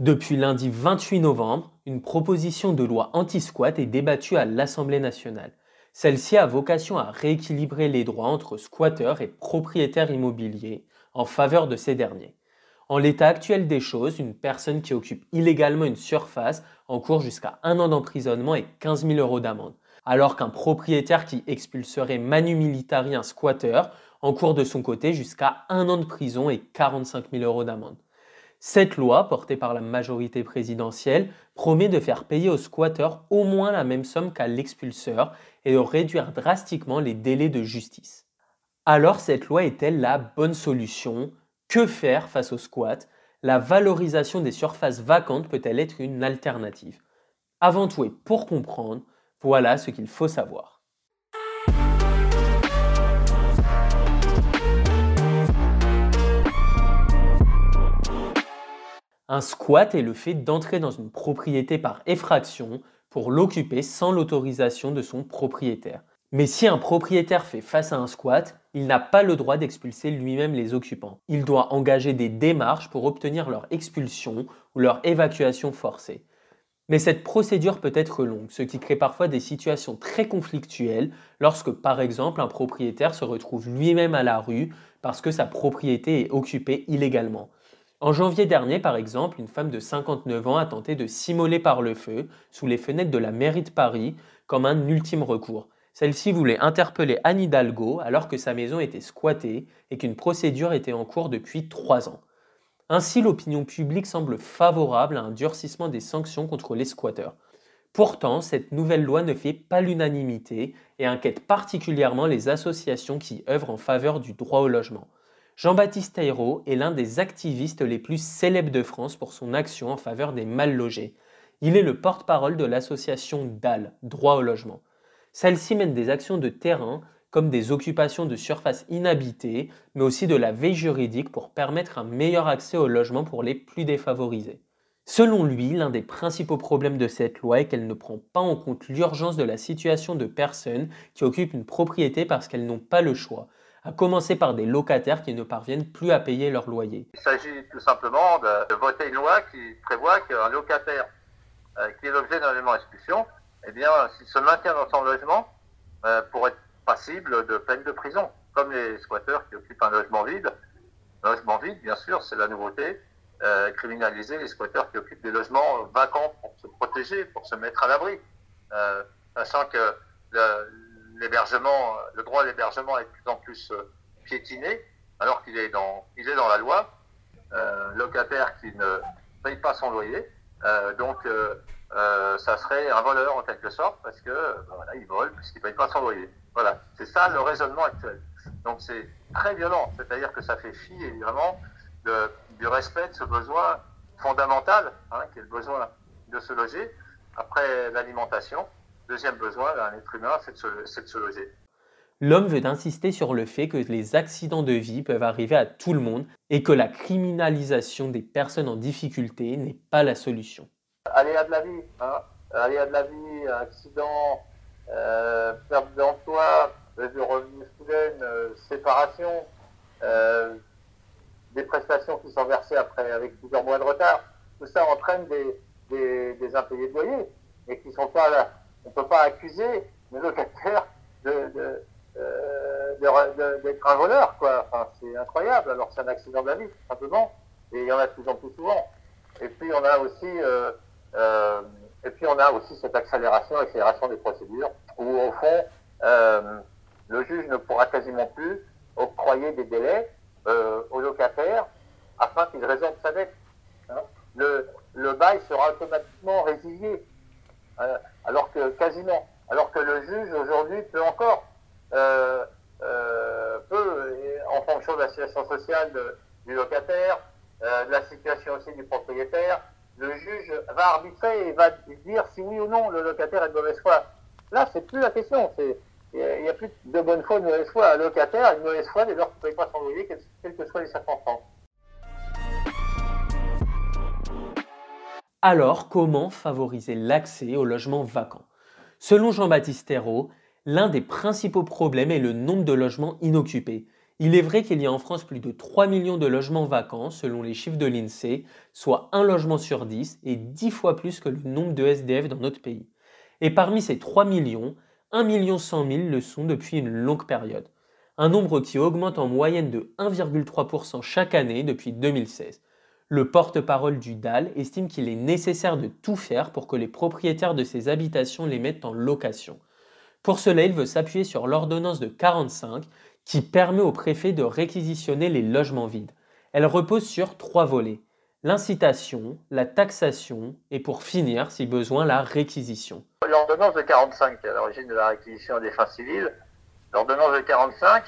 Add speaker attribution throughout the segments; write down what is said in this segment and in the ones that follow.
Speaker 1: Depuis lundi 28 novembre, une proposition de loi anti-squat est débattue à l'Assemblée nationale. Celle-ci a vocation à rééquilibrer les droits entre squatteurs et propriétaires immobiliers en faveur de ces derniers. En l'état actuel des choses, une personne qui occupe illégalement une surface encourt jusqu'à un an d'emprisonnement et 15 000 euros d'amende, alors qu'un propriétaire qui expulserait manu militari un squatteur encourt de son côté jusqu'à un an de prison et 45 000 euros d'amende. Cette loi, portée par la majorité présidentielle, promet de faire payer aux squatteurs au moins la même somme qu'à l'expulseur et de réduire drastiquement les délais de justice. Alors cette loi est-elle la bonne solution? Que faire face aux squats? La valorisation des surfaces vacantes peut-elle être une alternative? Avant tout et pour comprendre, voilà ce qu'il faut savoir. Un squat est le fait d'entrer dans une propriété par effraction pour l'occuper sans l'autorisation de son propriétaire. Mais si un propriétaire fait face à un squat, il n'a pas le droit d'expulser lui-même les occupants. Il doit engager des démarches pour obtenir leur expulsion ou leur évacuation forcée. Mais cette procédure peut être longue, ce qui crée parfois des situations très conflictuelles lorsque par exemple un propriétaire se retrouve lui-même à la rue parce que sa propriété est occupée illégalement. En janvier dernier, par exemple, une femme de 59 ans a tenté de s'immoler par le feu sous les fenêtres de la mairie de Paris comme un ultime recours. Celle-ci voulait interpeller Anne Hidalgo alors que sa maison était squattée et qu'une procédure était en cours depuis trois ans. Ainsi, l'opinion publique semble favorable à un durcissement des sanctions contre les squatteurs. Pourtant, cette nouvelle loi ne fait pas l'unanimité et inquiète particulièrement les associations qui œuvrent en faveur du droit au logement. Jean-Baptiste Ayrault est l'un des activistes les plus célèbres de France pour son action en faveur des mal logés. Il est le porte-parole de l'association DAL, Droit au logement. Celle-ci mène des actions de terrain comme des occupations de surfaces inhabitées, mais aussi de la veille juridique pour permettre un meilleur accès au logement pour les plus défavorisés. Selon lui, l'un des principaux problèmes de cette loi est qu'elle ne prend pas en compte l'urgence de la situation de personnes qui occupent une propriété parce qu'elles n'ont pas le choix, à commencer par des locataires qui ne parviennent plus à payer leur loyer.
Speaker 2: Il s'agit tout simplement de, voter une loi qui prévoit qu'un locataire euh, qui est l'objet d'un logement d'expulsion, eh bien, s'il se maintient dans son logement, euh, pourrait être passible de peine de prison, comme les squatteurs qui occupent un logement vide. Logement vide, bien sûr, c'est la nouveauté. Euh, criminaliser les squatteurs qui occupent des logements vacants pour se protéger, pour se mettre à l'abri. sachant que le, l'hébergement, le droit à l'hébergement est de plus en plus euh, piétiné, alors qu'il est dans, il est dans la loi. Euh, locataire qui ne paye pas son loyer, euh, donc ça serait un voleur en quelque sorte parce que ben voilà, il vole puisqu'il ne paye pas son loyer. Voilà, c'est ça le raisonnement actuel. Donc c'est très violent, c'est-à-dire que ça fait fi évidemment de, du respect de ce besoin fondamental, hein, qui est le besoin de se loger après l'alimentation deuxième besoin d'un être humain, c'est de, se loger.
Speaker 1: L'homme veut insister sur le fait que les accidents de vie peuvent arriver à tout le monde et que la criminalisation des personnes en difficulté n'est pas la solution.
Speaker 2: Aléa de la vie, hein aléa de la vie, accident, euh, perte d'emploi, de revenus soudaines, euh, séparation, euh, des prestations qui sont versées après avec plusieurs mois de retard, tout ça entraîne des, des, impayés de loyer et qui ne sont pas là on ne peut pas accuser le locataire euh, d'être un voleur, quoi. Enfin, c'est incroyable. Alors, c'est un accident de la vie, tout simplement. Et il y en a de plus en plus souvent. Et puis, on a aussi, euh, euh, et puis, on a aussi cette accélération, accélération des procédures, où, au fond, le juge ne pourra quasiment plus octroyer des délais au locataire afin qu'il résolve sa dette. Hein. le, le bail sera automatiquement résilié. Euh, alors que quasiment, alors que le juge aujourd'hui peut encore, euh, euh, peut, en fonction de la situation sociale du locataire, de la situation aussi du propriétaire, le juge va arbitrer et va dire si oui ou non le locataire est de mauvaise foi. Là, c'est plus la question. Il n'y a plus de bonne foi de mauvaise foi. Un locataire une mauvaise foi dès lors qu'il ne paye pas son loyer, quelles que soient les circonstances.
Speaker 1: Alors, comment favoriser l'accès aux logements vacants Selon Jean-Baptiste Hérault, l'un des principaux problèmes est le nombre de logements inoccupés. Il est vrai qu'il y a en France plus de 3 millions de logements vacants selon les chiffres de l'INSEE, soit un logement sur 10 et 10 fois plus que le nombre de SDF dans notre pays. Et parmi ces 3 millions, 1 million 100 000 le sont depuis une longue période. Un nombre qui augmente en moyenne de 1,3% chaque année depuis 2016. Le porte-parole du DAL estime qu'il est nécessaire de tout faire pour que les propriétaires de ces habitations les mettent en location. Pour cela, il veut s'appuyer sur l'ordonnance de 45 qui permet au préfet de réquisitionner les logements vides. Elle repose sur trois volets l'incitation, la taxation et pour finir, si besoin, la réquisition.
Speaker 2: L'ordonnance de 45, qui est à l'origine de la réquisition des fins civiles, l'ordonnance de 45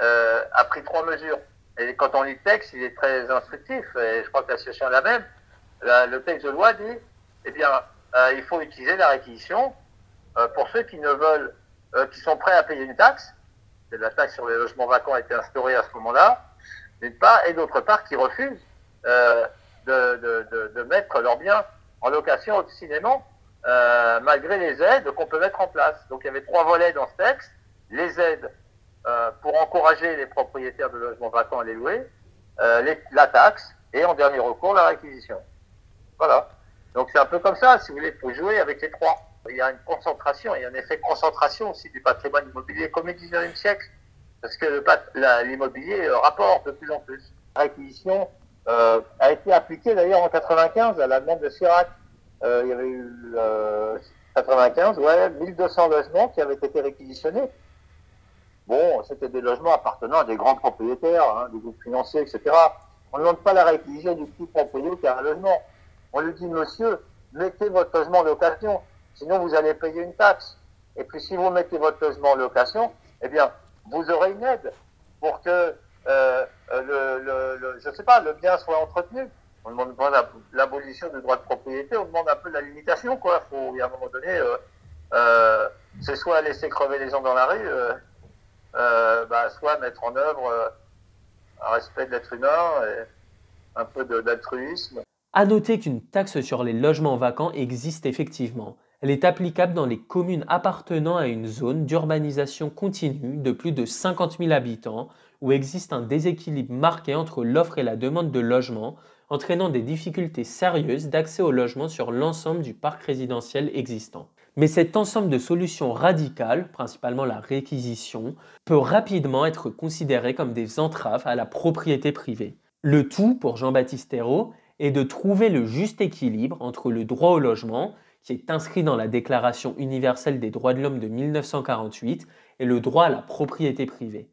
Speaker 2: euh, a pris trois mesures. Et quand on lit le texte, il est très instructif, et je crois que la situation est la même. le texte de loi dit, eh bien, euh, il faut utiliser la réquisition euh, pour ceux qui ne veulent, qui sont prêts à payer une taxe, la taxe sur les logements vacants a été instaurée à ce moment-là, d'une part, et d'autre part, qui refusent euh, de, de, de, mettre leurs biens en location au euh, malgré les aides qu'on peut mettre en place. Donc il y avait trois volets dans ce texte les aides euh, pour encourager les propriétaires de logements vacants à les louer, les, la taxe et en dernier recours la réquisition. Voilà. Donc c'est un peu comme ça, si vous voulez, faut jouer avec les trois il y a une concentration, il y a un effet concentration aussi du patrimoine immobilier comme au 19e siècle, parce que l'immobilier rapporte de plus en plus. La réquisition euh, a été appliquée d'ailleurs en 95 à la demande de Chirac. Euh, il y avait eu euh, 95, ouais, 1200 logements qui avaient été réquisitionnés. Bon, c'était des logements appartenant à des grands propriétaires, hein, des groupes financiers, etc. On ne demande pas la réquisition du petit propriétaire a un logement. On lui dit, monsieur, mettez votre logement en location. Sinon, vous allez payer une taxe. Et puis, si vous mettez votre logement en location, eh bien, vous aurez une aide pour que euh, le, le, je sais pas, le bien soit entretenu. On demande pas l'abolition du droit de propriété, on demande un peu la limitation, quoi. Faut, a un moment donné, euh, euh, c'est soit laisser crever les gens dans la rue, bah, soit mettre en œuvre un respect de l'être humain et un peu d'altruisme.
Speaker 1: À noter qu'une taxe sur les logements vacants existe effectivement. Elle est applicable dans les communes appartenant à une zone d'urbanisation continue de plus de 50 000 habitants où existe un déséquilibre marqué entre l'offre et la demande de logement, entraînant des difficultés sérieuses d'accès au logement sur l'ensemble du parc résidentiel existant. Mais cet ensemble de solutions radicales, principalement la réquisition, peut rapidement être considéré comme des entraves à la propriété privée. Le tout, pour Jean-Baptiste Hérault, est de trouver le juste équilibre entre le droit au logement, qui est inscrit dans la Déclaration universelle des droits de l'homme de 1948, et le droit à la propriété privée.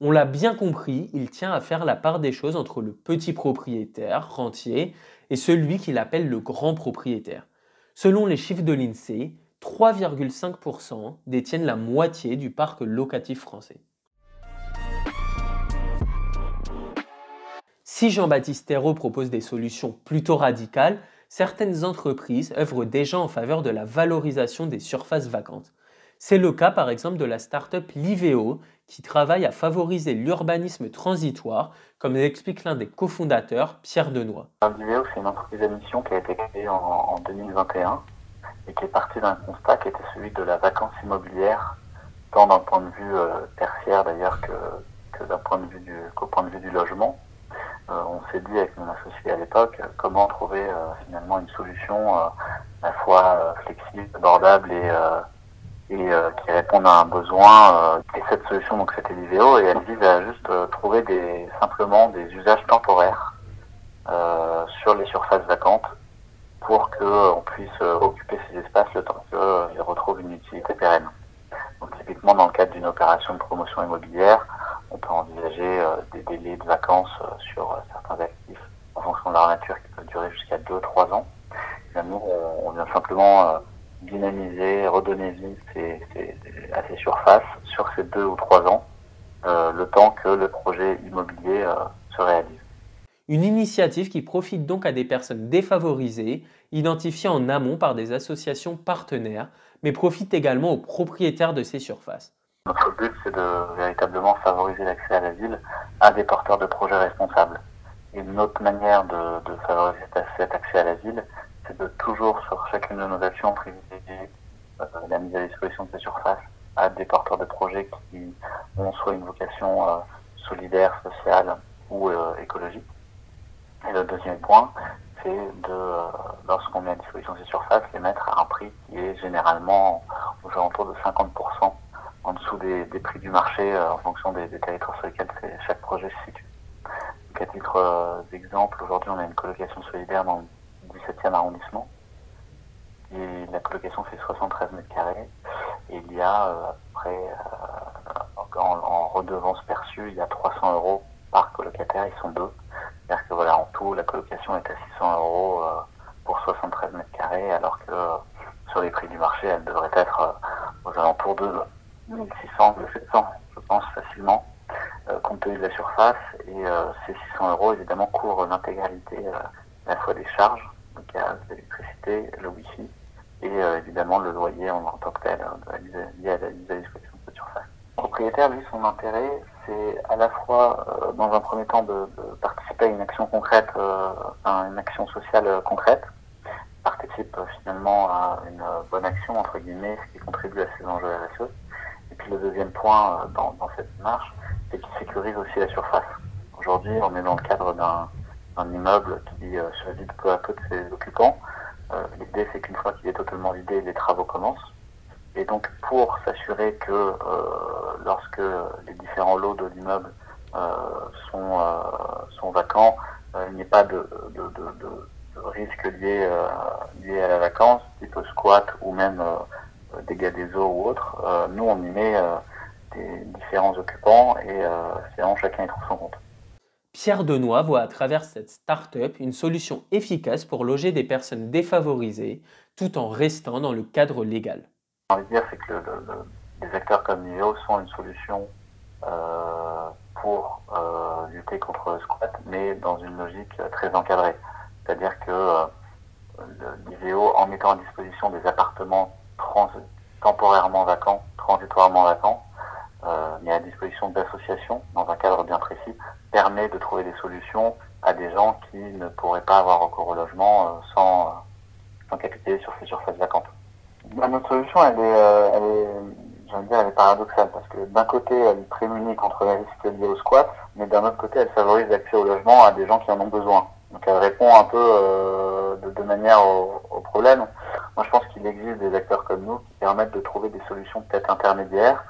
Speaker 1: On l'a bien compris, il tient à faire la part des choses entre le petit propriétaire, rentier, et celui qu'il appelle le grand propriétaire. Selon les chiffres de l'INSEE, 3,5% détiennent la moitié du parc locatif français. Si Jean-Baptiste Thérault propose des solutions plutôt radicales, certaines entreprises œuvrent déjà en faveur de la valorisation des surfaces vacantes. C'est le cas par exemple de la start-up Liveo qui travaille à favoriser l'urbanisme transitoire, comme l'explique l'un des cofondateurs, Pierre Denoy.
Speaker 3: Liveo, c'est une entreprise à mission qui a été créée en, 2021 et qui est partie d'un constat qui était celui de la vacance immobilière, tant d'un point de vue euh, tertiaire d'ailleurs que, d'un point de vue du, qu'au point de vue du logement. Euh, on s'est dit avec mon associé à l'époque euh, comment trouver euh, finalement une solution à la fois flexible, abordable et et qui répondent à un besoin. et cette solution, donc, c'était l'IVEO, et elle vise à juste trouver des, simplement des usages temporaires sur les surfaces vacantes pour qu'on puisse occuper ces espaces le temps qu'ils retrouvent une utilité pérenne. Donc, typiquement, dans le cadre d'une opération de promotion immobilière, on peut envisager euh, des délais de vacances euh, sur euh, certains actifs en fonction de leur nature qui peuvent durer jusqu'à 2-3 ans. nous, on vient simplement dynamiser, redonner vie à ces surfaces sur ces 2 ou 3 ans, le temps que le projet immobilier se réalise.
Speaker 1: Une initiative qui profite donc à des personnes défavorisées, identifiées en amont par des associations partenaires, mais profite également aux propriétaires de ces surfaces.
Speaker 3: Notre but, c'est de véritablement favoriser l'accès à la ville à des porteurs de projets responsables. Et notre manière de, favoriser cet accès à la ville, c'est de toujours, sur chacune de nos actions, privilégier euh, la mise à disposition de ces surfaces à des porteurs de projets qui ont soit une vocation euh, solidaire, social ou écologique. Et le deuxième point, c'est de, lorsqu'on met à disposition ces surfaces, les mettre à un prix qui est généralement aux alentours de 50% en dessous des, prix du marché en fonction des, territoires sur lesquels chaque projet se situe. Donc, à titre d'exemple, aujourd'hui, on a une colocation solidaire dans le 17e arrondissement et la colocation fait 73 mètres carrés. Et il y a euh, après, euh, en, redevance perçue, il y a 300 euros par colocataire, ils sont deux. C'est-à-dire que voilà, en tout, la colocation est à 600 euros euh, pour 73 mètres carrés, alors que sur les prix du marché, elle devrait être aux alentours de 1600, 700, je pense facilement, compte tenu de la surface. Et ces 600 euros, évidemment, couvrent l'intégralité à la fois des charges, donc il y a l'électricité, le wifi, et euh, évidemment le loyer en, tant que tel, euh, lié à la mise à disposition de cette surface. Le propriétaire, lui, son intérêt, c'est à la fois, euh, dans un premier temps, de, participer à une action concrète, à une action sociale concrète, participe finalement à une bonne action, entre guillemets, ce qui contribue à ces enjeux RSE. Et puis le deuxième point dans, cette démarche, c'est qu'il sécurise aussi la surface. Aujourd'hui, on est dans le cadre d'un immeuble qui se vide peu à peu de ses occupants. Euh, l'idée, c'est qu'une fois qu'il est totalement vidé, les travaux commencent. Et donc, pour s'assurer que euh, lorsque les différents lots de l'immeuble euh, sont, sont vacants, il n'y ait pas de, de, de, risque lié, lié à la vacance, type squat ou même dégâts des eaux ou autre. nous, on y met des différents occupants et c'est en chacun y trouve son compte.
Speaker 1: Pierre Denoy voit à travers cette start-up une solution efficace pour loger des personnes défavorisées tout en restant dans le cadre légal.
Speaker 3: Envie de dire, c'est que les acteurs comme Niveo sont une solution euh, pour euh, lutter contre le squat, mais dans une logique très encadrée. C'est-à-dire que euh, en mettant à disposition des appartements temporairement vacants, transitoirement vacants, euh, mais à disposition d'associations dans un cadre bien précis, permet de trouver des solutions à des gens qui ne pourraient pas avoir recours au logement sans, sans sur ces surfaces vacantes. Bah, notre solution, elle est, euh, elle est, dire, elle est paradoxale parce que d'un côté, elle prémunit contre les risques liés au squat, mais d'un autre côté, elle favorise l'accès au logement à des gens qui en ont besoin. Donc elle répond un peu euh, de, de, manière au, au, problème. Moi, je pense qu'il existe des acteurs comme nous qui permettent de trouver des solutions peut-être intermédiaires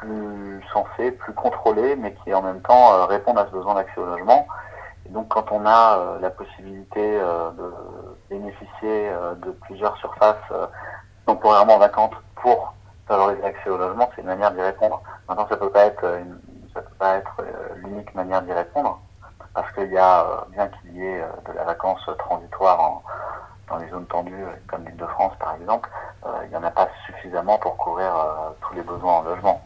Speaker 3: plus sensés, plus contrôlés, mais qui en même temps euh, répondent à ce besoin d'accès au logement. Et donc quand on a euh, la possibilité euh, de bénéficier de plusieurs surfaces temporairement vacantes pour favoriser l'accès au logement, c'est une manière d'y répondre. Maintenant, ça peut pas être une, ça peut pas être l'unique manière d'y répondre, parce qu'il y a, bien qu'il y ait de la vacance transitoire dans les zones tendues, comme l'île de France par exemple, il n'y en a pas suffisamment pour couvrir tous les besoins en logement.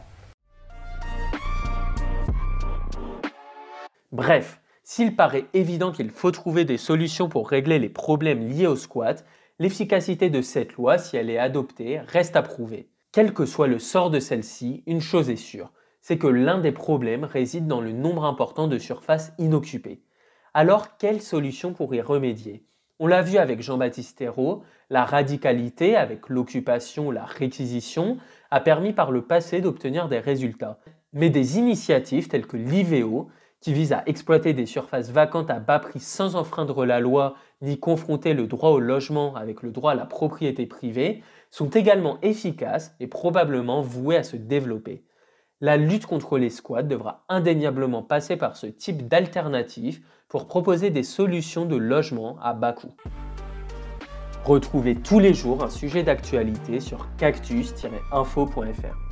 Speaker 1: Bref, s'il paraît évident qu'il faut trouver des solutions pour régler les problèmes liés au squat, l'efficacité de cette loi, si elle est adoptée, reste à prouver. Quel que soit le sort de celle-ci, une chose est sûre, c'est que l'un des problèmes réside dans le nombre important de surfaces inoccupées. Alors, quelle solution pour y remédier? On l'a vu avec Jean-Baptiste Hérault, la radicalité avec l'occupation, la réquisition, a permis par le passé d'obtenir des résultats. Mais des initiatives telles que l'IVEO, qui vise à exploiter des surfaces vacantes à bas prix sans enfreindre la loi ni confronter le droit au logement avec le droit à la propriété privée, sont également efficaces et probablement vouées à se développer. La lutte contre les squats devra indéniablement passer par ce type d'alternative pour proposer des solutions de logement à bas coût. Retrouvez tous les jours un sujet d'actualité sur cactus-info.fr.